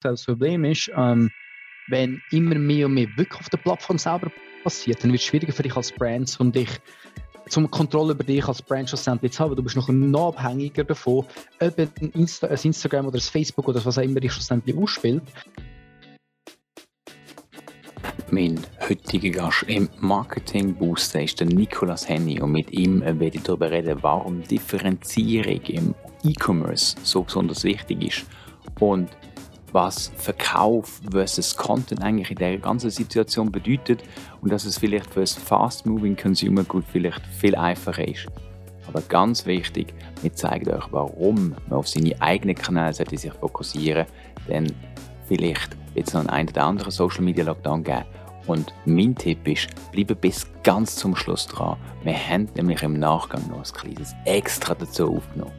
das Problem ist, ähm, wenn immer mehr und mehr wirklich auf der Plattform selber passiert, dann wird es schwieriger für dich als Brand und dich zum Kontrolle über dich als Brand schlussendlich zu haben. Du bist noch, noch abhängiger davon, ob ein, Insta ein Instagram oder ein Facebook oder was auch immer dich schlussendlich ausspielt. Mein heutiger Gast im Marketing Booster ist der Nicolas Henny und mit ihm werde ich darüber reden, warum Differenzierung im E-Commerce so besonders wichtig ist und was Verkauf versus Content eigentlich in der ganzen Situation bedeutet und dass es vielleicht für das fast-moving Consumer Good vielleicht viel einfacher ist. Aber ganz wichtig, wir zeigen euch, warum man auf seine eigenen Kanäle sollte sich fokussieren denn vielleicht wird es noch einen oder anderen Social Media Lockdown geben. Und mein Tipp ist, bleibe bis ganz zum Schluss dran. Wir haben nämlich im Nachgang noch ein kleines Extra dazu aufgenommen.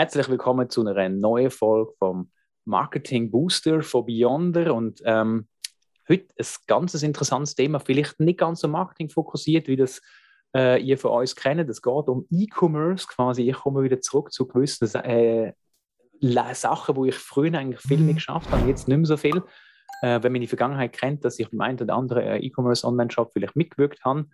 Herzlich willkommen zu einer neuen Folge vom Marketing Booster von Beyonder. Und ähm, heute ein ganz interessantes Thema, vielleicht nicht ganz so Marketing fokussiert, wie das äh, ihr von uns kennt. Es geht um E-Commerce quasi. Ich komme wieder zurück zu gewissen äh, Sachen, wo ich früher eigentlich viel mehr geschafft habe, jetzt nicht mehr so viel. Äh, wenn man die Vergangenheit kennt, dass ich beim einen oder anderen äh, E-Commerce Online-Shop vielleicht mitgewirkt habe.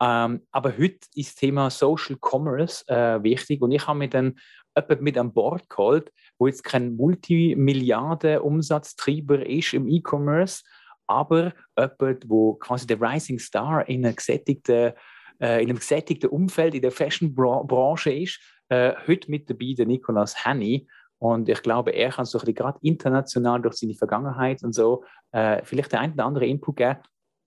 Ähm, aber heute ist das Thema Social Commerce äh, wichtig und ich habe mir dann jemand mit an Bord geholt, wo jetzt kein Multimilliarden-Umsatztreiber ist im E-Commerce, aber jemand, wo quasi der Rising Star in, einer gesättigten, äh, in einem gesättigten Umfeld in der Fashion-Branche ist. Äh, heute mit dabei der Nicolas Henny. Und ich glaube, er kann so gerade international durch seine Vergangenheit und so äh, vielleicht der ein oder andere Input geben.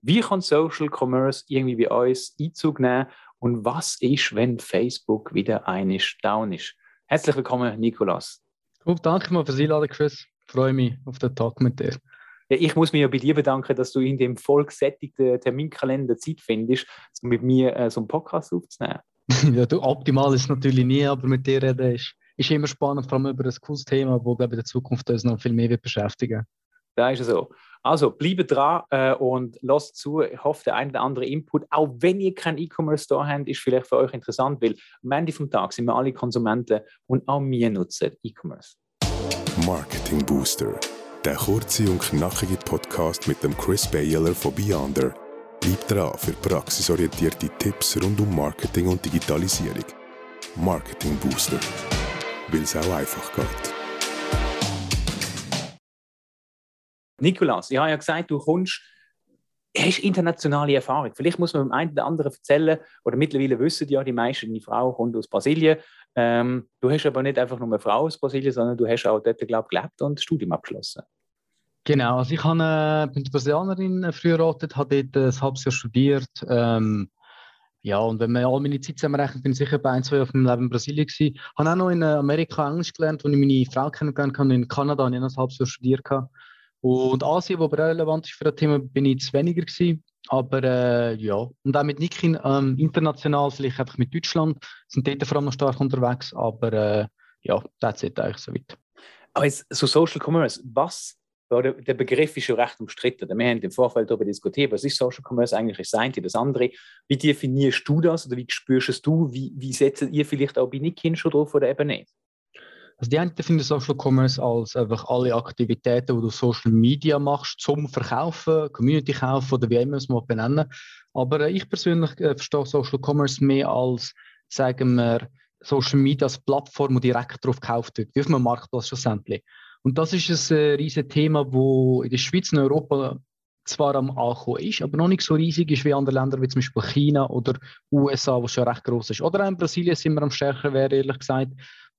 Wie kann Social Commerce irgendwie bei uns Einzug nehmen? Und was ist, wenn Facebook wieder einig down ist? Herzlich willkommen, Nikolas. Gut, danke mal für die Einladung, Chris. Ich freue mich auf den Tag mit dir. Ja, ich muss mich ja bei dir bedanken, dass du in dem vollgesättigten Terminkalender Zeit findest, um mit mir äh, so einen Podcast aufzunehmen. ja, du, optimal ist es natürlich nie, aber mit dir reden ist, ist immer spannend, vor allem über ein cooles Thema, das, glaube ich, in der Zukunft uns noch viel mehr wird beschäftigen Da ist es so. Also bleibe dran äh, und lasst zu. Ich hoffe, der ein oder andere Input, auch wenn ihr keinen E-Commerce-Store habt, ist vielleicht für euch interessant, weil am Ende vom Tag sind wir alle Konsumenten und auch wir nutzen E-Commerce. Marketing Booster, der kurze und knackige Podcast mit dem Chris Bayler von Beyonder. Bleibt dran für praxisorientierte Tipps rund um Marketing und Digitalisierung. Marketing Booster, weil es auch einfach geht. Nikolas, ich habe ja gesagt, du kommst, hast internationale Erfahrung. Vielleicht muss man dem einen oder anderen erzählen, oder mittlerweile wissen ja die meisten, deine Frau kommt aus Brasilien. Ähm, du hast aber nicht einfach nur eine Frau aus Brasilien, sondern du hast auch dort, glaube ich, gelebt und das Studium abgeschlossen. Genau, also ich habe, äh, bin Brasilianerin äh, verheiratet, habe dort ein halbes Jahr studiert. Ähm, ja, und wenn man all meine Zeit zusammenrechnet, bin ich sicher bei ein, zwei Jahren vom Leben in Brasilien gewesen. Ich habe auch noch in äh, Amerika Englisch gelernt, wo ich meine Frau kennengelernt habe. In Kanada habe ich noch ein halbes Jahr studiert. Und Asien, wo relevant ist für das Thema, bin ich zu weniger gewesen. Aber äh, ja, und auch mit Nikin ähm, international, vielleicht einfach mit Deutschland, sind dort vor allem noch stark unterwegs. Aber äh, ja, das ist eigentlich so weit. Aber jetzt, so Social Commerce, was, der, der Begriff ist schon recht umstritten. Wir haben im Vorfeld darüber diskutiert, was ist Social Commerce eigentlich, ist das eine, das andere. Wie definierst du das oder wie spürst du, wie, wie setzt ihr vielleicht auch bei Nikin schon drauf oder eben nicht? Also die einen finden Social Commerce als einfach alle Aktivitäten, die du Social Media machst, zum Verkaufen, Community kaufen oder wie immer es mal benennen. Aber äh, ich persönlich äh, verstehe Social Commerce mehr als, sagen wir, Social Media als Plattform, die direkt darauf gekauft wird, wie auf einem Marktplatz schlussendlich. Und das ist ein äh, riesiges Thema, wo in der Schweiz und Europa zwar am Ankommen ist, aber noch nicht so riesig ist wie andere Länder, wie zum Beispiel China oder USA, wo schon recht groß ist. Oder auch in Brasilien sind wir am stärker, wäre ehrlich gesagt.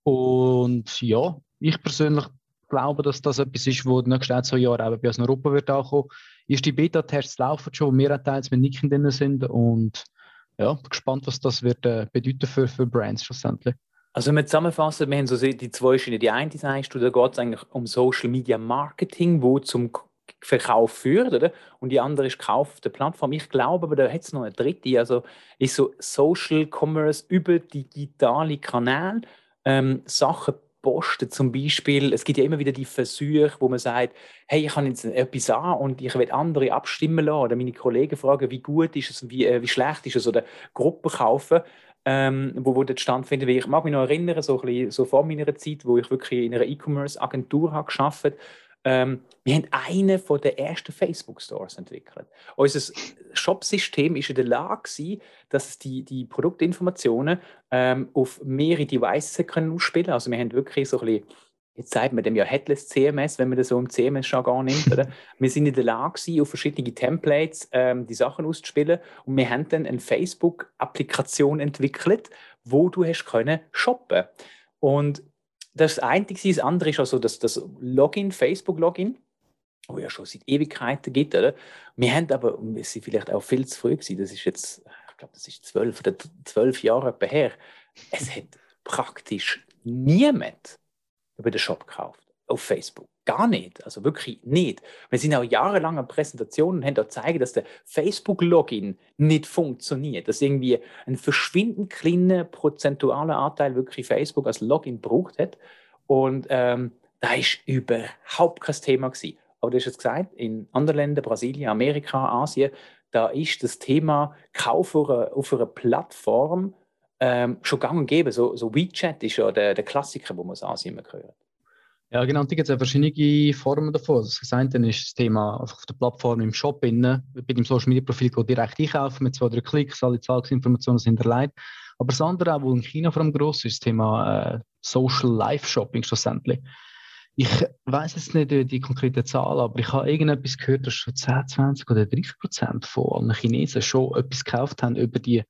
Und ja, ich persönlich glaube, dass das etwas ist, wo in den nächsten zwei Jahren auch bei uns in Europa wird ankommen. Ist die Beta-Tests laufen schon, wo wir teils mit Nicken drin sind und ja, gespannt, was das wird äh, bedeuten für, für Brands schlussendlich. Also wenn wir zusammenfassen, wir haben so die zwei Schienen. Die eine, sagst du, da geht es eigentlich um Social Media Marketing, wo zum Verkauf führt, oder? Und die andere ist Kauf auf der Plattform. Ich glaube, aber da hat es noch eine dritte, also ist so Social Commerce über digitale Kanäle ähm, Sachen posten. Zum Beispiel, es gibt ja immer wieder die Versuche, wo man sagt, hey, ich habe jetzt etwas an und ich will andere abstimmen lassen oder meine Kollegen fragen, wie gut ist es, wie, äh, wie schlecht ist es oder Gruppen kaufen. ähm, wo, wo dort stattfindet. Ich mag mich noch erinnern, so, ein bisschen, so vor meiner Zeit, wo ich wirklich in einer E-Commerce-Agentur habe gearbeitet ähm, wir haben einen von der ersten Facebook-Stores entwickelt. Unser Shop-System ist in der Lage, gewesen, dass die, die Produktinformationen ähm, auf mehrere Devices können ausspielen Also wir haben wirklich so ein bisschen jetzt sagt man dem ja Headless CMS, wenn man das so im CMS schon gar nimmt. Oder? wir sind in der Lage, auf verschiedene Templates ähm, die Sachen auszuspielen und wir haben dann eine Facebook-Applikation entwickelt, wo du hast können shoppen. Und das eine war, das andere ist also das, das Login, Facebook-Login, wo ja schon seit Ewigkeiten gibt. Oder? Wir haben aber, wir sind vielleicht auch viel zu früh gewesen, das ist jetzt, ich glaube, das ist zwölf oder zwölf Jahre her, es hat praktisch niemand über den Shop gekauft auf Facebook. Gar nicht, also wirklich nicht. Wir sind auch jahrelang an Präsentationen und haben dort gezeigt, dass der Facebook-Login nicht funktioniert, dass irgendwie ein verschwindend kleiner prozentualer Anteil wirklich Facebook als Login braucht hat. Und ähm, da ist überhaupt kein Thema gewesen. Aber du hast es gesagt, in anderen Ländern, Brasilien, Amerika, Asien, da ist das Thema Kauf auf einer, auf einer Plattform ähm, schon gang und gäbe. So, so WeChat ist ja der, der Klassiker, wo man aus Asien immer hört. Ja, genau. Es ja verschiedene Formen davon. Also das eine ist das Thema auf der Plattform im Shop, innen, bei dem Social Media Profil direkt einkaufen mit zwei, drei Klicks, alle Zahlungsinformationen sind erleidet. Aber das andere, auch, wo in China vor allem gross ist, das Thema äh, Social Life Shopping schlussendlich. Ich weiß jetzt nicht die konkrete Zahl, aber ich habe irgendetwas gehört, dass schon 10, 20 oder 30 Prozent von allen Chinesen schon etwas gekauft haben über die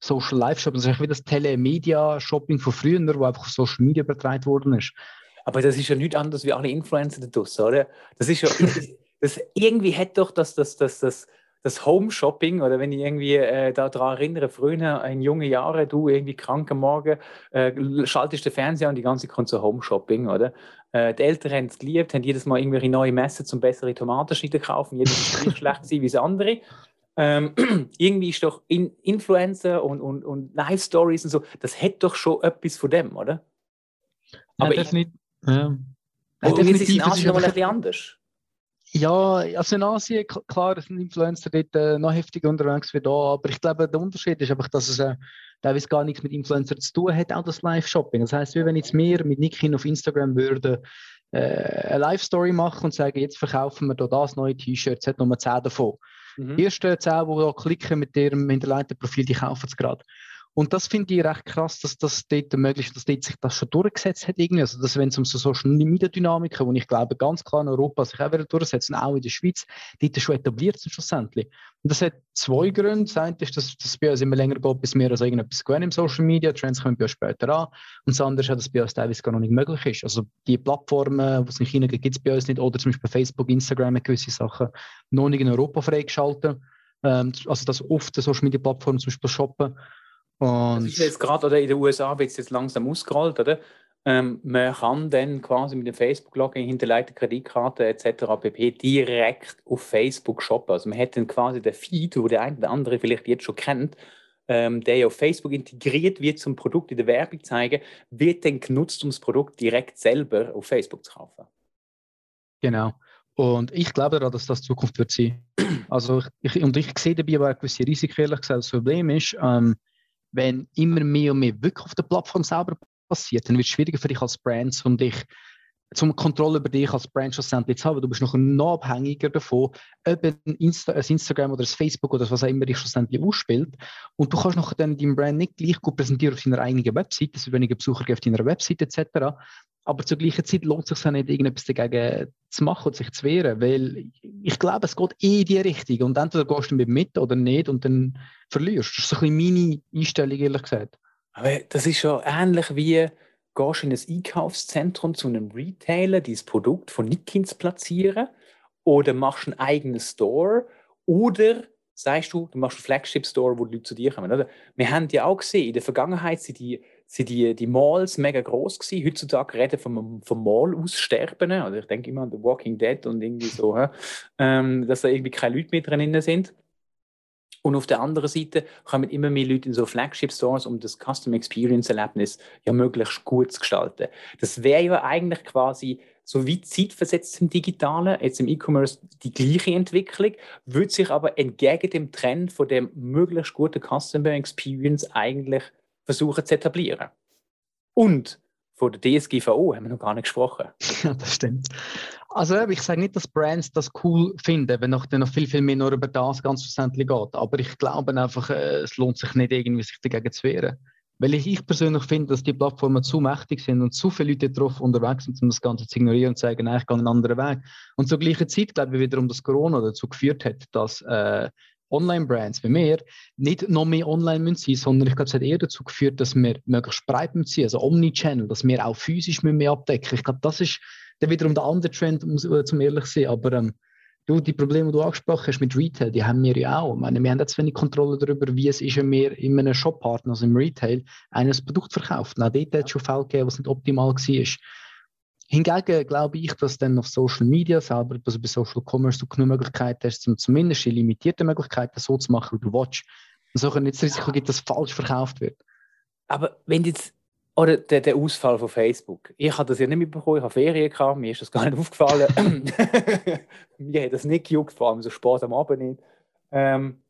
Social Life Shopping. Das ist wie das Telemedia Shopping von früher, wo einfach auf Social Media übertragen worden ist. Aber das ist ja nichts anderes wie alle Influencer da draussen, oder? Das ist ja, das, irgendwie hat doch das, das, das, das, das Home-Shopping, oder wenn ich irgendwie äh, daran erinnere, früher in jungen Jahren, du irgendwie krank am Morgen, äh, schaltest den Fernseher und die ganze kommt so Home-Shopping, oder? Äh, die Eltern haben es geliebt, haben jedes Mal irgendwelche neue Messen zum bessere Tomatenschneiden kaufen, jedes ist gleich schlecht wie das andere. Ähm, irgendwie ist doch in Influencer und, und, und Live-Stories und so, das hätte doch schon etwas von dem, oder? Aber ja, ich, ja. Und jetzt ist es in Asien noch ein bisschen anders. Ja, also in Asien, klar, sind Influencer dort äh, noch heftiger unterwegs wie da, aber ich glaube, der Unterschied ist einfach, dass es äh, teilweise gar nichts mit Influencer zu tun hat, auch das Live-Shopping. Das heißt, wie wenn jetzt wir mit Nikin auf Instagram würden äh, eine Live-Story machen und sagen, jetzt verkaufen wir da das neue T-Shirt, jetzt hat Nummer 10 davon. Mhm. Die ersten 10, die da klicken mit ihrem hinterleiteten Profil, die kaufen es gerade. Und das finde ich recht krass, dass das dort möglich ist, dass dort sich das schon durchgesetzt hat irgendwie. Also, dass wenn es um so Social Media Dynamiken, wo ich glaube, ganz klar in Europa sich auch wieder durchsetzen, auch in der Schweiz, dort schon etabliert sind schlussendlich. Und das hat zwei Gründe. Das eine ist, dass es bei uns immer länger geht, bis wir also irgendetwas gewöhnen im Social Media. Trends kommen bei uns später an. Und das andere ist dass es bei uns teilweise gar noch nicht möglich ist. Also, die Plattformen, die es in China gibt, gibt es bei uns nicht. Oder zum Beispiel Facebook, Instagram, gewisse Sachen noch nicht in Europa freigeschaltet. Ähm, also, dass oft Social Media Plattformen zum Beispiel shoppen und das ist jetzt gerade, oder in den USA wird es jetzt langsam ausgerollt, oder? Ähm, man kann dann quasi mit dem Facebook-Login hinterleitete Kreditkarte etc. pp. direkt auf Facebook shoppen. Also man hat dann quasi den Feed, wo der eine oder andere vielleicht jetzt schon kennt, ähm, der ja auf Facebook integriert wird zum Produkt in der Werbung zeigen, wird dann genutzt, um das Produkt direkt selber auf Facebook zu kaufen. Genau. Und ich glaube daran, dass das Zukunft wird sein. Also ich, und ich sehe dabei aber gewisse Risiken, ehrlich gesagt. Das Problem ist, ähm, wenn immer mehr und mehr wirklich auf der Plattform selber passiert, dann wird es schwieriger für dich als Brand, um dich zum Kontrolle über dich als Brand schlussendlich zu haben. Du bist noch, noch abhängiger davon, ob ein, Insta, ein Instagram oder ein Facebook oder was auch immer dich schlussendlich ausspielt. Und du kannst noch dann deinem Brand nicht gleich gut präsentieren auf deiner eigenen Website, dass es weniger Besucher gibt auf deiner Website etc. Aber zur gleichen Zeit lohnt es sich auch nicht, irgendetwas dagegen zu machen und sich zu wehren, weil ich glaube, es geht eh in die Richtung und entweder gehst du mit oder nicht und dann verlierst. Das ist so ein bisschen meine Einstellung, ehrlich gesagt. Aber das ist ja ähnlich wie gehst in ein Einkaufszentrum zu einem Retailer, dieses Produkt von Nickins platzieren oder machst einen eigenen Store oder sagst du, du machst einen Flagship-Store, wo die Leute zu dir kommen. Oder? Wir haben ja auch gesehen, in der Vergangenheit sind die sind die, die Malls mega groß gewesen. Heutzutage reden vom, vom Mall aussterben. Also ich denke immer an The Walking Dead und irgendwie so, ähm, dass da irgendwie keine Leute mehr drin sind. Und auf der anderen Seite kommen immer mehr Leute in so Flagship-Stores, um das Custom Experience-Erlebnis ja möglichst gut zu gestalten. Das wäre ja eigentlich quasi so wie zeitversetzt im Digitalen, jetzt im E-Commerce die gleiche Entwicklung, würde sich aber entgegen dem Trend von dem möglichst guten Customer Experience eigentlich versuchen zu etablieren. Und von der DSGVO haben wir noch gar nicht gesprochen. Ja, das stimmt. Also ich sage nicht, dass Brands das cool finden, wenn noch, noch viel, viel mehr nur über das ganz verständlich geht. Aber ich glaube einfach, äh, es lohnt sich nicht irgendwie, sich dagegen zu wehren. Weil ich, ich persönlich finde, dass die Plattformen zu mächtig sind und zu viele Leute drauf unterwegs sind, um das Ganze zu ignorieren und zu sagen, nein, ich gehe einen anderen Weg. Und zur gleichen Zeit glaube ich wiederum, dass Corona dazu geführt hat, dass äh, Online-Brands wie mir nicht noch mehr online müssen sein, sondern ich glaube, es hat eher dazu geführt, dass wir möglichst breit müssen sein, also Omnichannel, dass wir auch physisch mehr abdecken. Ich glaube, das ist dann wiederum der andere Trend, um äh, zum ehrlich zu sein. Aber ähm, du, die Probleme, die du angesprochen hast mit Retail, die haben wir ja auch. Ich meine, wir haben jetzt wenig Kontrolle darüber, wie es ist, wenn wir in einem Shoppartner, also im Retail, ein Produkt verkauft. Auch dort hat es schon Fälle gegeben, was nicht optimal war. Hingegen glaube ich, dass dann auf Social Media selber, also bei Social Commerce, du genug Möglichkeiten hast, um zumindest in limitierten Möglichkeiten so zu machen, wie du willst. Und so nicht das Risiko gibt, dass falsch verkauft wird. Aber wenn jetzt, oder der, der Ausfall von Facebook, ich habe das ja nicht mitbekommen, ich habe Ferien gehabt, mir ist das gar nicht aufgefallen. mir hat das nicht gejuckt, vor allem so Sport am Abend nicht. Ähm,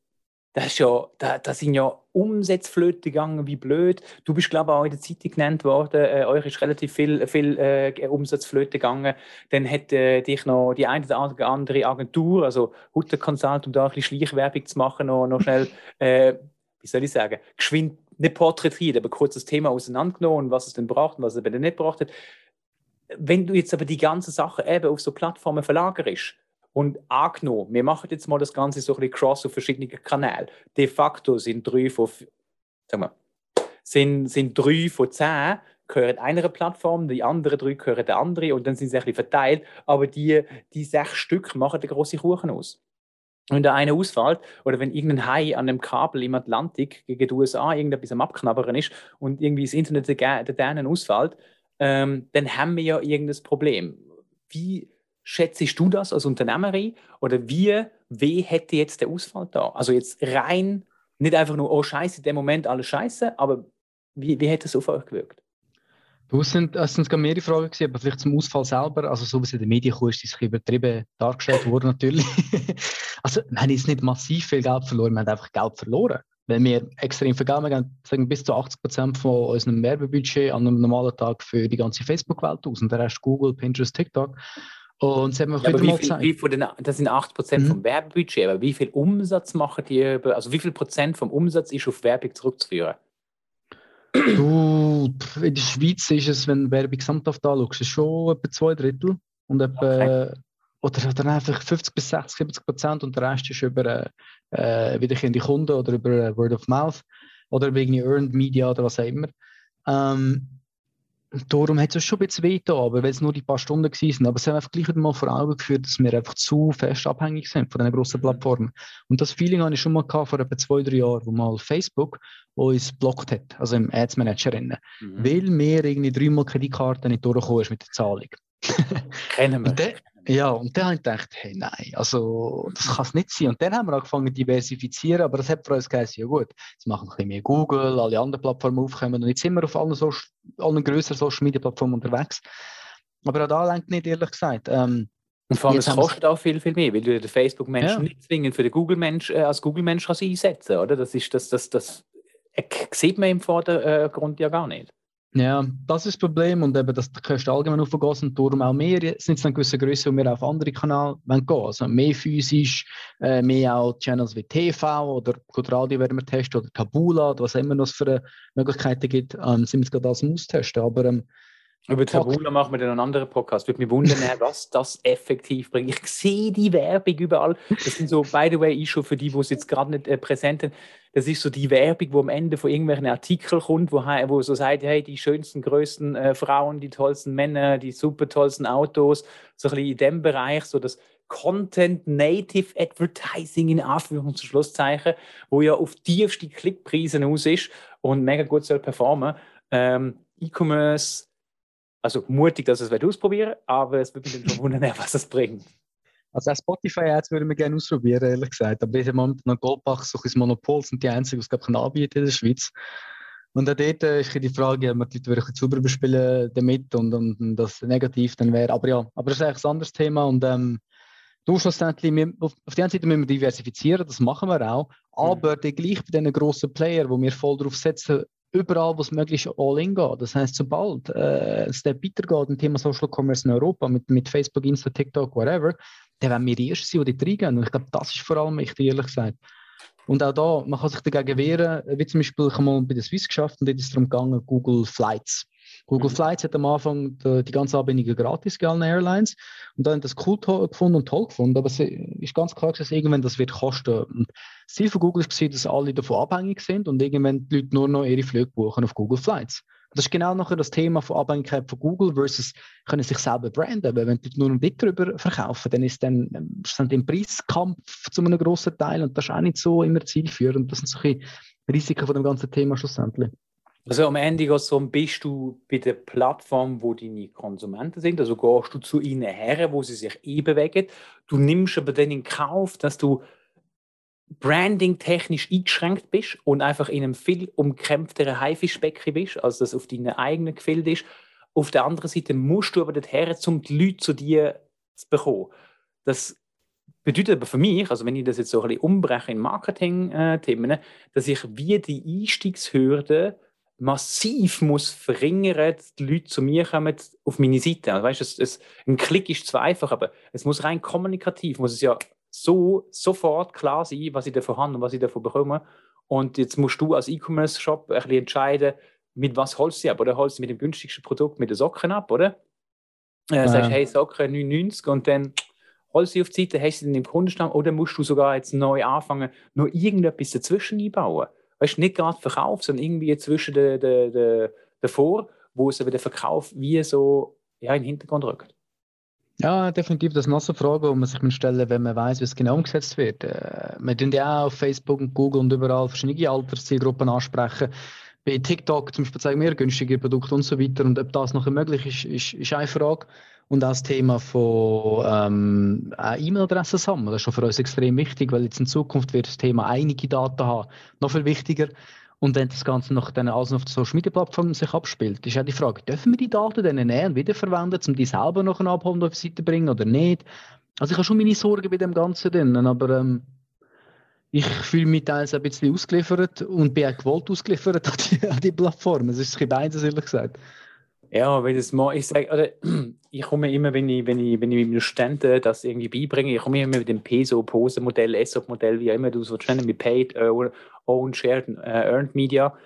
das, ist ja, da, da sind ja Umsatzflöte gegangen, wie blöd. Du bist, glaube ich, auch in der Zeitung genannt worden. Äh, euch ist relativ viel, viel äh, Umsatzflöte gegangen. Dann hat äh, dich noch die eine oder andere Agentur, also Hutter Consult, um da ein bisschen Schleichwerbung zu machen, noch, noch schnell, äh, wie soll ich sagen, geschwind nicht porträtiert, aber kurz das Thema auseinandergenommen, was es denn braucht und was es eben nicht braucht. Wenn du jetzt aber die ganze Sache eben auf so Plattformen verlagerst, und angenommen, wir machen jetzt mal das Ganze so ein bisschen cross auf verschiedene Kanäle. De facto sind drei von, sagen wir, sind, sind drei von zehn gehören einer Plattform, die anderen drei gehören der andere und dann sind sie ein bisschen verteilt. Aber die, die sechs Stück machen den großen Kuchen aus. Wenn der eine ausfällt oder wenn irgendein Hai an einem Kabel im Atlantik gegen die USA irgendetwas am Abknabbern ist und irgendwie das Internet der Dänen ausfällt, ähm, dann haben wir ja irgendein Problem. Wie, Schätzt du das als Unternehmerin? Oder wie, wie hätte jetzt der Ausfall da? Also jetzt rein, nicht einfach nur, oh Scheiße, in dem Moment alles Scheiße, aber wie, wie hätte es auf euch gewirkt? Du sind, es sind mehrere Fragen gewesen, aber vielleicht zum Ausfall selber. Also so wie es in den Medien kam, ist es übertrieben dargestellt worden natürlich. also wir haben jetzt nicht massiv viel Geld verloren, wir haben einfach Geld verloren. Weil wir extrem viel Geld haben, sagen bis zu 80 Prozent von unserem Werbebudget an einem normalen Tag für die ganze Facebook-Welt aus und der Rest Google, Pinterest, TikTok. Und sie haben ja, aber wie viel, wie von den, das sind 80 Prozent mhm. vom Werbebudget, aber wie viel Umsatz machen die, also wie viel Prozent vom Umsatz ist auf Werbung zurückzuführen? Du, in der Schweiz ist es, wenn du Werbung gesamthaft anschaust, ist schon etwa zwei Drittel und etwa, okay. oder, oder einfach 50 bis 60, 70 Prozent und der Rest ist über äh, wiederkehrende Kunden oder über Word of Mouth oder irgendwie Earned Media oder was auch immer. Ähm, Darum hat es schon ein bisschen weh aber weil es nur die paar Stunden waren. Aber es haben einfach gleich mal vor Augen geführt, dass wir einfach zu fest abhängig sind von diesen grossen mhm. Plattformen. Und das Feeling hatte ich schon mal gehabt, vor etwa zwei, drei Jahren, wo mal Facebook uns blockt hat, also im Ads Manager. Mhm. Weil mir irgendwie dreimal Kreditkarte nicht durchgekommen ist mit der Zahlung. Kennen wir. Ja, und dann habe ich gedacht, hey, nein, also das kann es nicht sein. Und dann haben wir angefangen zu diversifizieren, aber das hat für uns geheißen, ja gut, jetzt machen wir ein bisschen mehr Google, alle anderen Plattformen aufkommen und jetzt sind wir auf allen, so allen größeren Social Media Plattformen unterwegs. Aber auch da lenkt nicht, ehrlich gesagt. Ähm, und vor allem, es kostet auch viel, viel mehr, weil du den Facebook-Mensch ja. nicht zwingend für den Google-Mensch äh, als Google-Mensch einsetzen oder? Das ist das, das, das, das äh, sieht man im Vordergrund ja gar nicht. Ja, das ist das Problem und eben, dass die Kosten allgemein aufgehen und darum auch mehr sind es eine gewisse Größe, wo wir auf andere Kanäle gehen wollen. Also mehr physisch, äh, mehr auch Channels wie TV oder gut Radio werden wir testen oder Tabula oder was immer noch für Möglichkeiten gibt, ähm, sind wir gerade als austesten. Aber ähm, über Tabula machen wir dann einen anderen Podcast. Würde mich wundern, was das effektiv bringt. Ich sehe die Werbung überall. Das sind so, by the way, ich schon für die, die es jetzt gerade nicht äh, präsent sind, das ist so die Werbung, wo am Ende von irgendwelchen Artikeln kommt, wo, wo so sagt, hey, die schönsten, größten äh, Frauen, die tollsten Männer, die super tollsten Autos, so ein bisschen in dem Bereich, so das Content Native Advertising in Anführungs- und Schlusszeichen, wo ja auf tiefste Klickpreise aus ist und mega gut soll performen. Ähm, E-Commerce, also mutig, dass es es ausprobieren aber es würde mich dann schon wundern, was es bringt. Also auch Spotify-Ads würden wir gerne ausprobieren, ehrlich gesagt. Aber im Moment noch Goldbach, so ein Monopol sind die einzigen, die es glaube anbieten in der Schweiz. Und auch dort äh, ist die Frage, ob wir die Leute wirklich zu überspielen damit und, und, und, das negativ dann wäre. Aber ja, aber das ist eigentlich ein anderes Thema und ähm, du schlussendlich, wir, auf, auf der einen Seite müssen wir diversifizieren, das machen wir auch, mhm. aber mhm. gleich bei diesen grossen Playern, wo wir voll drauf setzen, überall, wo es möglich ist, all in gehen. Das heißt, sobald äh, es der weitergeht im Thema Social Commerce in Europa mit, mit Facebook, Insta, TikTok, whatever, dann werden wir die Ersten sein, die dort reingehen. Und ich glaube, das ist vor allem wichtig, ehrlich gesagt. Und auch da, man kann sich dagegen wehren, wie zum Beispiel, ich habe mal bei der Swiss geschafft und dort ist es darum gegangen, Google Flights. Google mhm. Flights hat am Anfang die, die ganze Anbindung gratis gegeben Airlines und dann das cool gefunden und toll gefunden, aber es ist ganz klar, dass irgendwann das wird kosten. Und das Ziel von Google war, dass alle davon abhängig sind und irgendwann die Leute nur noch ihre Flüge buchen auf Google Flights. Das ist genau nachher das Thema von Abhängigkeit von Google versus können sich selber branden. Weil wenn die nur noch dort drüber verkaufen, dann ist dann sind im Preiskampf zu einem grossen Teil und das ist auch nicht so immer zielführend. Das sind solche Risiken von dem ganzen Thema schlussendlich. Also am Ende geht bist du bei der Plattform, wo deine Konsumenten sind, also gehst du zu ihnen her, wo sie sich eh bewegen. Du nimmst aber dann in Kauf, dass du branding-technisch eingeschränkt bist und einfach in einem viel umkämpfteren Haifischbecken bist, als das auf deinen eigenen Gefilde ist. Auf der anderen Seite musst du aber dorthin, um die Leute zu dir zu bekommen. Das bedeutet aber für mich, also wenn ich das jetzt so ein bisschen umbreche in Marketing-Themen, dass ich wie die Einstiegshürde massiv muss verringern, dass die Leute zu mir kommen auf meine Seite. Also, weißt, es, es, ein Klick ist zwar einfach, aber es muss rein kommunikativ, muss es ja so sofort klar sein, was ich davon habe und was ich davon bekomme. Und jetzt musst du als E-Commerce-Shop ein bisschen entscheiden, mit was holst du ab, oder holst du mit dem günstigsten Produkt mit den Socken ab, oder? Äh, ja. Sagst, hey, Socken 99 und dann holst du sie auf die Seite, hast du sie im Kundenstamm, oder musst du sogar jetzt neu anfangen, nur irgendetwas dazwischen einbauen? Weißt nicht gerade Verkauf, sondern irgendwie zwischen der, der, der, davor, wo es aber der Verkauf wie so ja, in den Hintergrund rückt. Ja, definitiv. Das ist noch eine Frage, die man sich stellen wenn man weiß, wie es genau umgesetzt wird. Äh, wir tun ja auch auf Facebook und Google und überall verschiedene Alterszielgruppen ansprechen. Bei TikTok zum Beispiel zeigen wir günstige Produkte und so weiter. Und ob das noch möglich ist, ist, ist eine Frage. Und auch das Thema von ähm, E-Mail-Adressen sammeln, das ist schon für uns extrem wichtig, weil jetzt in Zukunft wird das Thema einige Daten haben noch viel wichtiger. Und wenn das Ganze noch dann alles auf der Social Media Plattform sich abspielt, ist ja die Frage, dürfen wir die Daten dann nehmen und wiederverwenden, um die selber noch abholen und auf die Seite bringen oder nicht? Also ich habe schon meine Sorgen bei dem Ganzen drin, aber ähm, ich fühle mich teils ein bisschen ausgeliefert und bin auch gewollt ausgeliefert an die, an die Plattform. Es ist beides, ehrlich gesagt. Ja, wenn das mal, ich sage, oder ich komme immer, wenn ich, wenn ich, wenn ich mit Studenten das irgendwie beibringe, ich komme immer mit dem PESO, Pose-Modell, ESOP-Modell, wie auch immer du es nennen mit Paid, uh, Owned, Shared, uh, Earned Media.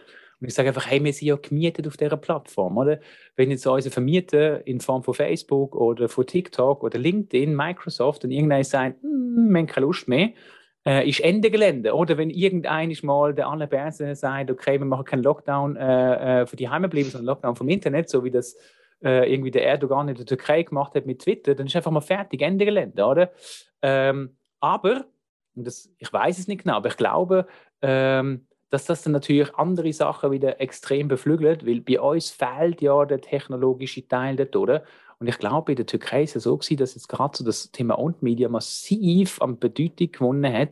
Und ich sage einfach, hey, wir sind ja gemietet auf dieser Plattform, oder? Wenn jetzt unsere Vermieter in Form von Facebook oder von TikTok oder LinkedIn, Microsoft und irgendeiner sagt, hm, wir haben keine Lust mehr, äh, ist Ende Gelände. Oder wenn irgendein mal der Alain Berse sagt, okay, wir machen keinen Lockdown äh, äh für die Heimbleiben, sondern Lockdown vom Internet, so wie das äh, irgendwie der Erdogan in der Türkei gemacht hat mit Twitter, dann ist einfach mal fertig, Ende Gelände, oder? Ähm, aber, und das, ich weiß es nicht genau, aber ich glaube, ähm, dass das dann natürlich andere Sachen wieder extrem beflügelt, weil bei uns fehlt ja der technologische Teil dort, oder? Und ich glaube, in der Türkei ist es so gewesen, dass jetzt gerade so das Thema On-Media massiv an Bedeutung gewonnen hat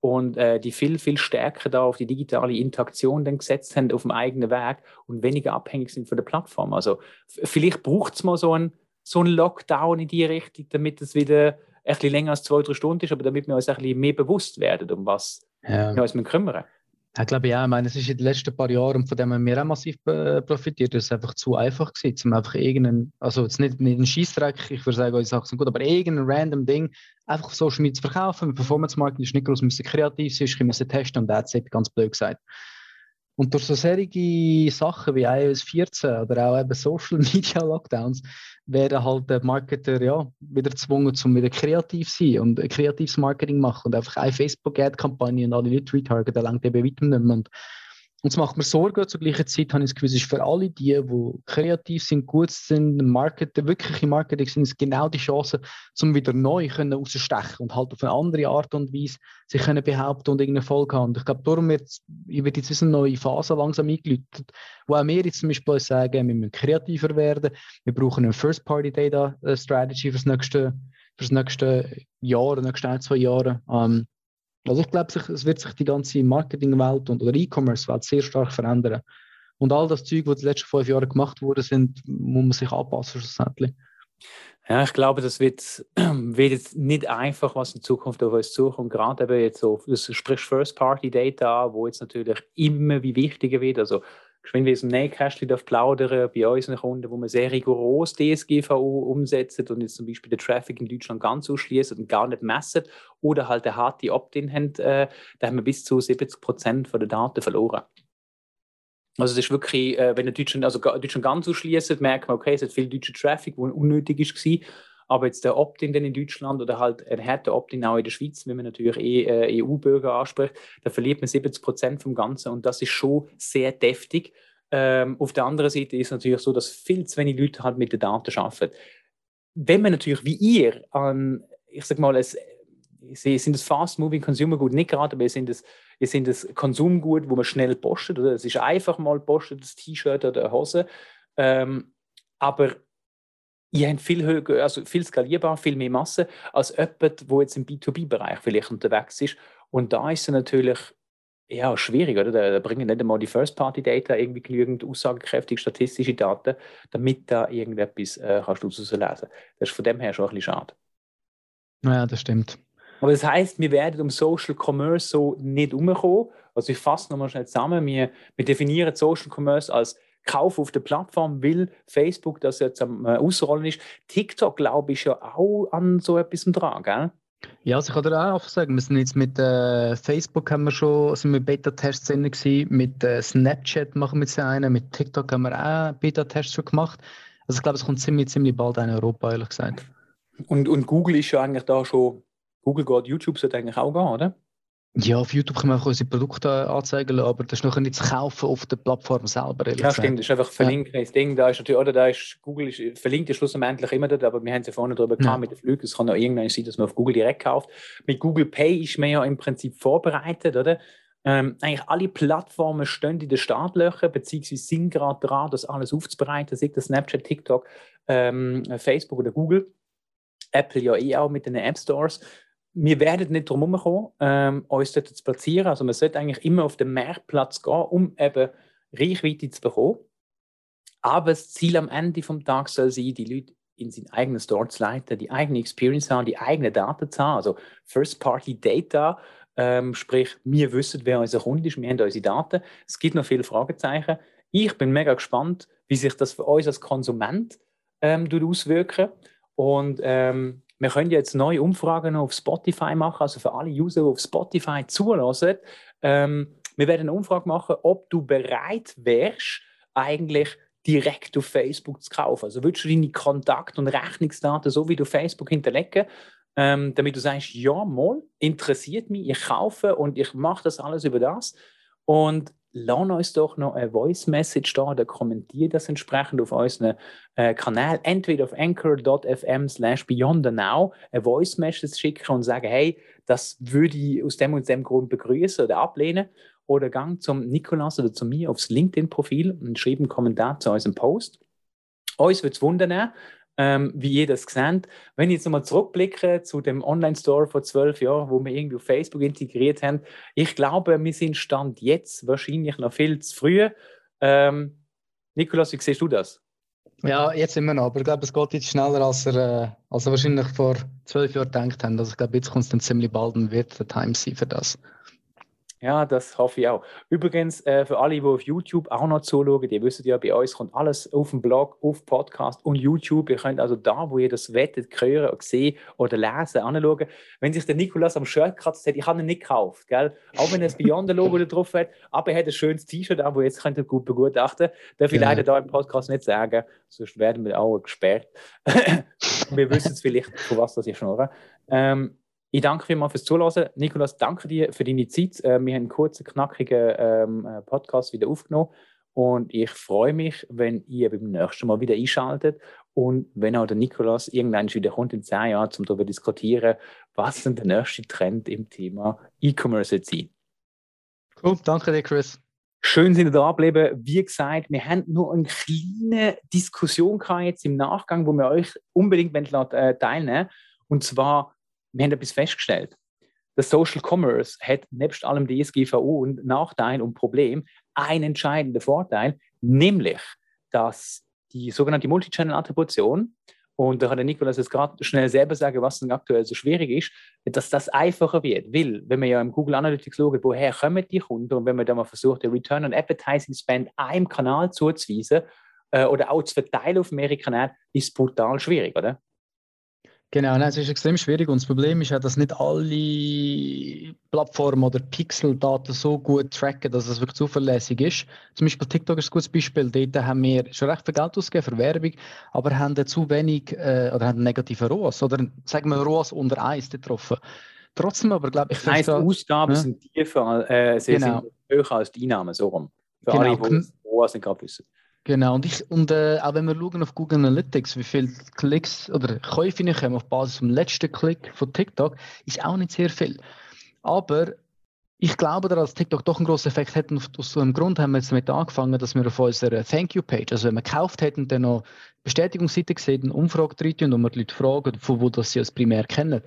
und äh, die viel, viel stärker da auf die digitale Interaktion dann gesetzt haben, auf dem eigenen Weg und weniger abhängig sind von der Plattform. Also vielleicht braucht es mal so einen so ein Lockdown in die Richtung, damit es wieder ein bisschen länger als zwei, drei Stunden ist, aber damit wir uns ein bisschen mehr bewusst werden, um was ja. wir uns kümmern. Ja, glaube ich auch. Ich meine, es ist in den letzten paar Jahren, und von dem haben wir auch massiv äh, profitiert, es ist einfach zu einfach gewesen, um einfach irgendeinen, also jetzt nicht, nicht einen Scheissdreck, ich würde sagen, eure Sachen sind gut, aber irgendein random Ding einfach auf Social Media zu verkaufen. Performance Marketing ist nicht groß, müssen kreativ sein, ich müssen testen und that's it, ganz blöd gesagt. Und durch so solche Sachen wie iOS 14 oder auch eben Social Media Lockdowns werden halt der Marketer ja, wieder gezwungen, um wieder kreativ zu sein und ein kreatives Marketing machen und einfach eine Facebook-Ad-Kampagne und alle Leute retargeten, da langt eben weiter nicht mehr. Und es macht mir Sorgen. Zur gleichen Zeit habe ich das Gefühl, es ist für alle die, die kreativ sind, gut sind, Marketing, wirklich im Marketing sind, es genau die Chance, um wieder neu können rausstechen und halt auf eine andere Art und Weise sich können behaupten und irgendeinen Erfolg haben. Und ich glaube, darum wird, wird jetzt eine neue Phase langsam eingeläutet, wo auch wir jetzt zum Beispiel sagen, wir müssen kreativer werden, wir brauchen eine First-Party-Data-Strategy für das nächste, für das nächste Jahr, nächsten ein, zwei Jahre. Ähm, also ich glaube, es wird sich die ganze Marketingwelt und oder E-Commerce-Welt sehr stark verändern. Und all das Zeug, was die letzten fünf Jahre gemacht wurde, sind, muss man sich anpassen schlussendlich. Ja, ich glaube, das wird, wird jetzt nicht einfach, was in Zukunft auf uns zukommt. Gerade eben jetzt so, du sprichst First-Party-Data, wo jetzt natürlich immer wie wichtiger wird. Also geschwind wie aus dem Nähkästchen plaudern bei unseren Kunden, wo wir sehr rigoros DSGVO umsetzen und jetzt zum Beispiel den Traffic in Deutschland ganz ausschließen und gar nicht messen oder halt eine harte Opt-in haben, äh, da haben wir bis zu 70 Prozent der Daten verloren. Also das ist wirklich, äh, wenn Deutschland, also Deutschland ganz ausschließt, merkt man, okay, es hat viel deutscher Traffic, der unnötig war. Aber jetzt der Opt-in in Deutschland oder halt ein härter Opt-in auch in der Schweiz, wenn man natürlich eh, äh, EU-Bürger anspricht, da verliert man 70 Prozent vom Ganzen und das ist schon sehr deftig. Ähm, auf der anderen Seite ist es natürlich so, dass viel zu wenig Leute halt mit den Daten arbeiten. Wenn man natürlich wie ihr an, ich sag mal, es, Sie sind das Fast-Moving Consumer Good nicht gerade, aber ihr sind das, ihr sind das Konsumgut, wo man schnell postet. Oder? Es ist einfach mal postet, das T-Shirt oder eine Hose. Ähm, aber ihr habt viel höher, also viel skalierbar, viel mehr Masse als jemand, der jetzt im B2B-Bereich vielleicht unterwegs ist. Und da ist es natürlich ja, schwierig, oder? Da, da bringen nicht einmal die First-Party-Data irgendwie genügend aussagekräftige statistische Daten, damit da irgendetwas äh, kannst du lesen. Das ist von dem her schon ein bisschen schade. Ja, das stimmt. Aber das heißt, wir werden um Social Commerce so nicht umkommen. Also ich fasse nochmal schnell zusammen. Wir, wir definieren Social Commerce als Kauf auf der Plattform, will Facebook das jetzt am äh, Ausrollen ist. TikTok, glaube ich, ja auch an so etwas dran, gell? Ja, also ich kann dir auch einfach sagen, wir sind jetzt mit äh, Facebook haben wir schon, sind wir Beta-Tests drin gewesen, mit äh, Snapchat machen wir jetzt einen, mit TikTok haben wir auch Beta-Tests schon gemacht. Also ich glaube, es kommt ziemlich, ziemlich bald in Europa, ehrlich gesagt. Und, und Google ist ja eigentlich da schon, Google geht, YouTube sollte eigentlich auch gehen, oder? Ja, auf YouTube können wir auch unsere Produkte anzeigen, aber das ist noch nicht zu kaufen auf der Plattform selber. Ja, stimmt, das ist einfach verlinkt. Ja. Das Ding, da ist natürlich, oder da ist Google ist, verlinkt ja schlussendlich immer dort, aber wir haben es ja vorne darüber gehabt ja. mit den Flügen. Es kann auch irgendwann sein, dass man auf Google direkt kauft. Mit Google Pay ist man ja im Prinzip vorbereitet, oder? Ähm, eigentlich alle Plattformen stehen in den Startlöchern, beziehungsweise sind gerade dran, das alles aufzubereiten, sei das Snapchat, TikTok, ähm, Facebook oder Google. Apple ja eh auch mit den App Stores wir werden nicht drum herum ähm, uns dort zu platzieren. Also man sollte eigentlich immer auf den Marktplatz gehen, um eben Reichweite zu bekommen. Aber das Ziel am Ende des Tages soll sein, die Leute in seinen eigenen Store zu leiten, die eigene Experience haben, die eigenen Daten zu haben, also First-Party-Data, ähm, sprich, wir wissen, wer unser Kunde ist, wir haben unsere Daten. Es gibt noch viele Fragezeichen. Ich bin mega gespannt, wie sich das für uns als Konsument ähm, auswirken Und ähm, wir können jetzt neue Umfragen auf Spotify machen, also für alle User, die auf Spotify zulassen. Ähm, wir werden eine Umfrage machen, ob du bereit wärst, eigentlich direkt auf Facebook zu kaufen. Also würdest du deine Kontakt- und Rechnungsdaten so wie du Facebook hinterlegen, ähm, damit du sagst, ja, mal, interessiert mich, ich kaufe und ich mache das alles über das. Und lass uns doch noch eine Voice Message da oder kommentiere das entsprechend auf unseren äh, Kanal, entweder auf anchor.fm slash beyond eine Voice Message schicken und sagen, hey, das würde ich aus dem und dem Grund begrüßen oder ablehnen. Oder gang zum Nikolas oder zu mir aufs LinkedIn-Profil und schreibe einen Kommentar zu unserem Post. Uns würde es wundern, ähm, wie ihr das seht. Wenn ich jetzt nochmal zurückblicke zu dem Online-Store vor zwölf Jahren, wo wir irgendwie auf Facebook integriert haben, ich glaube, wir sind Stand jetzt wahrscheinlich noch viel zu früh. Ähm, Nikolas, wie siehst du das? Ja, jetzt immer noch, aber ich glaube, es geht jetzt schneller, als er, äh, wahrscheinlich vor zwölf Jahren gedacht haben. Also ich glaube, jetzt kommt es dann ziemlich bald und wird der Time sein für das. Ja, das hoffe ich auch. Übrigens, äh, für alle, die auf YouTube auch noch zuschauen, ihr wisst ja, bei uns kommt alles auf dem Blog, auf Podcast und YouTube. Ihr könnt also da, wo ihr das wettet, hören, sehen oder lesen, anschauen. Wenn sich der Nikolas am Shirt kratzt hat, ich habe ihn nicht gekauft, gell? auch wenn er das Beyond-Logo drauf hat, aber er hat ein schönes T-Shirt an, wo jetzt könnt ihr gut begutachten. Darf ich ja. leider da im Podcast nicht sagen, sonst werden wir auch gesperrt. wir wissen es vielleicht, von was das ich schnurre. Ähm, ich danke vielmals fürs Zuhören. Nikolas, danke dir für deine Zeit. Äh, wir haben einen kurzen, knackigen ähm, äh, Podcast wieder aufgenommen. Und ich freue mich, wenn ihr beim nächsten Mal wieder einschaltet und wenn auch der Nikolas irgendwann wieder kommt in zehn Jahren, um darüber zu diskutieren, was denn der nächste Trend im Thema E-Commerce sein. Cool, danke dir, Chris. Schön, sind ihr da geblieben. Wie gesagt, wir haben nur eine kleine Diskussion jetzt im Nachgang, wo wir euch unbedingt äh, teilnehmen Und zwar, wir haben etwas festgestellt. Der Social Commerce hat nebst allem DSGVO und Nachteil und Problem einen entscheidenden Vorteil, nämlich, dass die sogenannte Multichannel-Attribution Und da kann der Nikolaus jetzt gerade schnell selber sagen, was denn aktuell so schwierig ist, dass das einfacher wird. Weil, wenn man ja im Google Analytics schaut, woher kommen die Kunden und wenn man da mal versucht, den Return on Advertising Spend einem Kanal zuzuweisen äh, oder auch zu verteilen auf mehrere Kanäle, ist brutal schwierig, oder? Genau, nein, es ist extrem schwierig und das Problem ist ja, dass nicht alle Plattformen oder Pixel-Daten so gut tracken, dass es wirklich zuverlässig ist. Zum Beispiel TikTok ist ein gutes Beispiel. Dort haben wir schon recht viel Geld ausgegeben für Werbung, aber haben zu wenig äh, oder haben negative ROAS oder sagen wir ROAS unter 1 getroffen. Trotzdem aber glaube ich... Das heisst, Ausgaben ja? sind tiefer, äh, sie genau. sind höher als die Einnahmen, so rum. Für genau. alle, die ROAS nicht gerade wissen. Genau, und, ich, und äh, auch wenn wir schauen auf Google Analytics, wie viele Klicks oder Käufe kommen auf Basis vom letzten Klick von TikTok, ist auch nicht sehr viel. Aber ich glaube, dass TikTok doch einen großen Effekt. Und aus einem Grund haben wir jetzt damit angefangen, dass wir auf unserer Thank You Page, also wenn wir gekauft hätten, dann noch Bestätigungsseite gesehen, eine Umfrage drin und wir die Leute fragen, von wo das sie als primär kennen.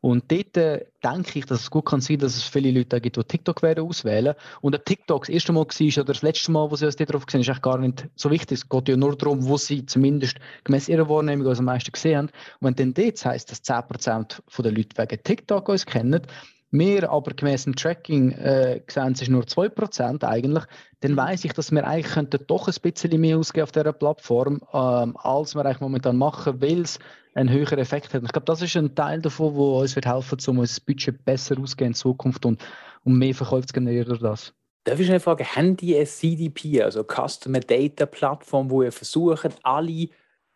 Und dort äh, denke ich, dass es gut kann sein, dass es viele Leute gibt, die TikTok werden auswählen. Und ob TikTok das erste Mal war oder das letzte Mal, wo sie uns darauf gesehen ist eigentlich gar nicht so wichtig. Es geht ja nur darum, wo sie zumindest gemäß ihrer Wahrnehmung uns am meisten gesehen haben. Und wenn dann dort heisst, dass 10% der Leute wegen TikTok uns kennen, wir aber gemäß dem Tracking äh, sehen, es ist nur 2% eigentlich, dann weiß ich, dass wir eigentlich könnten doch ein bisschen mehr ausgeben auf dieser Plattform, ähm, als wir eigentlich momentan machen, weil es einen höheren Effekt hat. Ich glaube, das ist ein Teil davon, wo uns wird helfen, um unser Budget besser auszugehen in Zukunft und um mehr Verkäufe zu generieren durch das. Darf ich eine Frage, haben die ein CDP, also Customer Data Plattform, wo ihr versucht, alle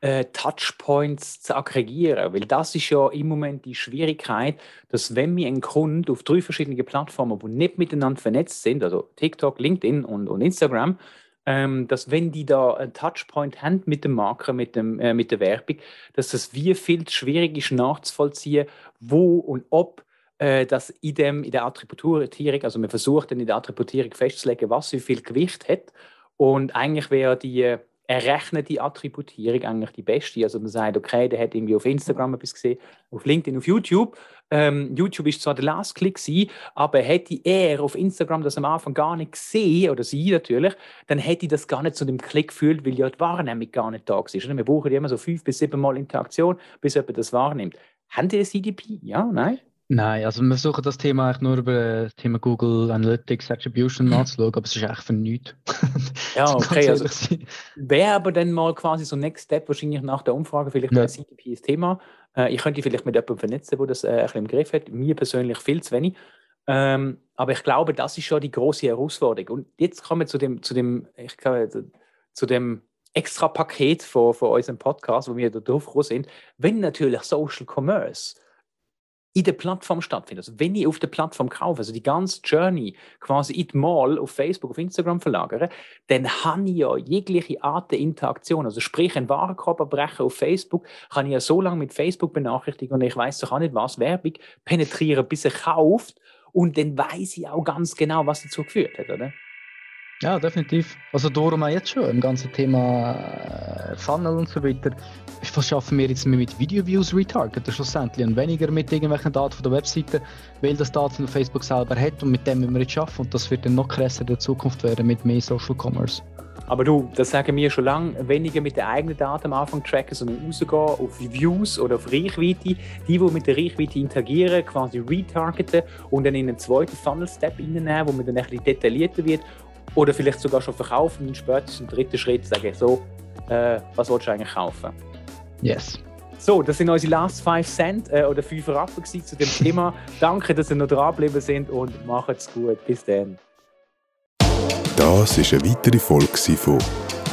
äh, Touchpoints zu aggregieren. Weil das ist ja im Moment die Schwierigkeit, dass wenn wir einen Kunden auf drei verschiedene Plattformen, die nicht miteinander vernetzt sind, also TikTok, LinkedIn und, und Instagram, ähm, dass wenn die da einen Touchpoint haben mit dem Marker, mit, dem, äh, mit der Werbung, dass das wie viel schwierig ist nachzuvollziehen, wo und ob äh, das in, dem, in der Attributierung, also wir versuchen in der Attributierung festzulegen, was wie viel Gewicht hat und eigentlich wäre die errechnet die Attributierung eigentlich die beste. Also man sagt, okay, der hat irgendwie auf Instagram etwas gesehen, auf LinkedIn, auf YouTube. Ähm, YouTube ist zwar der Last Click gewesen, aber hätte er auf Instagram das am Anfang gar nicht gesehen, oder sie natürlich, dann hätte ich das gar nicht zu dem Klick gefühlt, weil ja die Wahrnehmung gar nicht da ist. Wir brauchen immer so fünf bis sieben Mal Interaktion, bis jemand das wahrnimmt. Haben die ein CDP? Ja, nein? Nein, also wir versuchen das Thema eigentlich nur über das Thema Google Analytics Attribution nachzuschauen, aber es ist eigentlich für nichts. ja, okay. Also, Wäre aber dann mal quasi so Next Step, wahrscheinlich nach der Umfrage, vielleicht ja. ein CDP-Thema. Äh, ich könnte vielleicht mit jemandem vernetzen, der das äh, ein bisschen im Griff hat. Mir persönlich viel zu wenig. Ähm, aber ich glaube, das ist schon die große Herausforderung. Und jetzt kommen wir zu dem, zu dem, ich glaube, zu dem extra Paket von, von unserem Podcast, wo wir da drauf sind. Wenn natürlich Social Commerce in der Plattform stattfindet. Also wenn ich auf der Plattform kaufe, also die ganze Journey quasi in die Mall auf Facebook, auf Instagram verlagere, dann habe ich ja jegliche Art der Interaktion. Also sprich, ein Warenkorb abbrechen auf Facebook, kann ich ja so lange mit Facebook benachrichtigen und ich weiß doch auch nicht was, Werbung penetrieren, bis er kauft und dann weiß ich auch ganz genau, was dazu geführt hat, oder? Ja, definitiv. Also darum auch jetzt schon im ganzen Thema äh, Funnel und so weiter. Was schaffen wir jetzt mit Video-Views retargeten schlussendlich und weniger mit irgendwelchen Daten von der Webseite, weil das Daten auf Facebook selber hat und mit dem müssen wir jetzt schaffen und das wird dann noch krasser in der Zukunft werden mit mehr Social Commerce. Aber du, das sagen wir schon lange, weniger mit den eigenen Daten am Anfang tracken, sondern rausgehen auf Views oder auf Reichweite. Die, die mit der Reichweite interagieren, quasi retargeten und dann in einen zweiten Funnel-Step reinnehmen, wo man dann ein bisschen detaillierter wird oder vielleicht sogar schon verkaufen und spätestens im dritten Schritt sagen, so, äh, was willst du eigentlich kaufen? Yes. So, das sind unsere Last 5 Cent äh, oder 5 Rappen zu dem Thema. Danke, dass ihr noch dranbleiben sind und macht's gut. Bis dann. Das ist eine weitere Folge von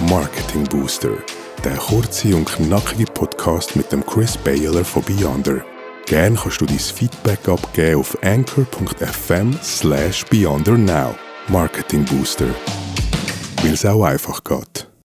Marketing Booster, der kurze und knackige Podcast mit dem Chris Baylor von Beyonder. Gerne kannst du dein Feedback abgeben auf anchor.fm slash beyondernow. Marketing Booster. Weil es auch einfach geht.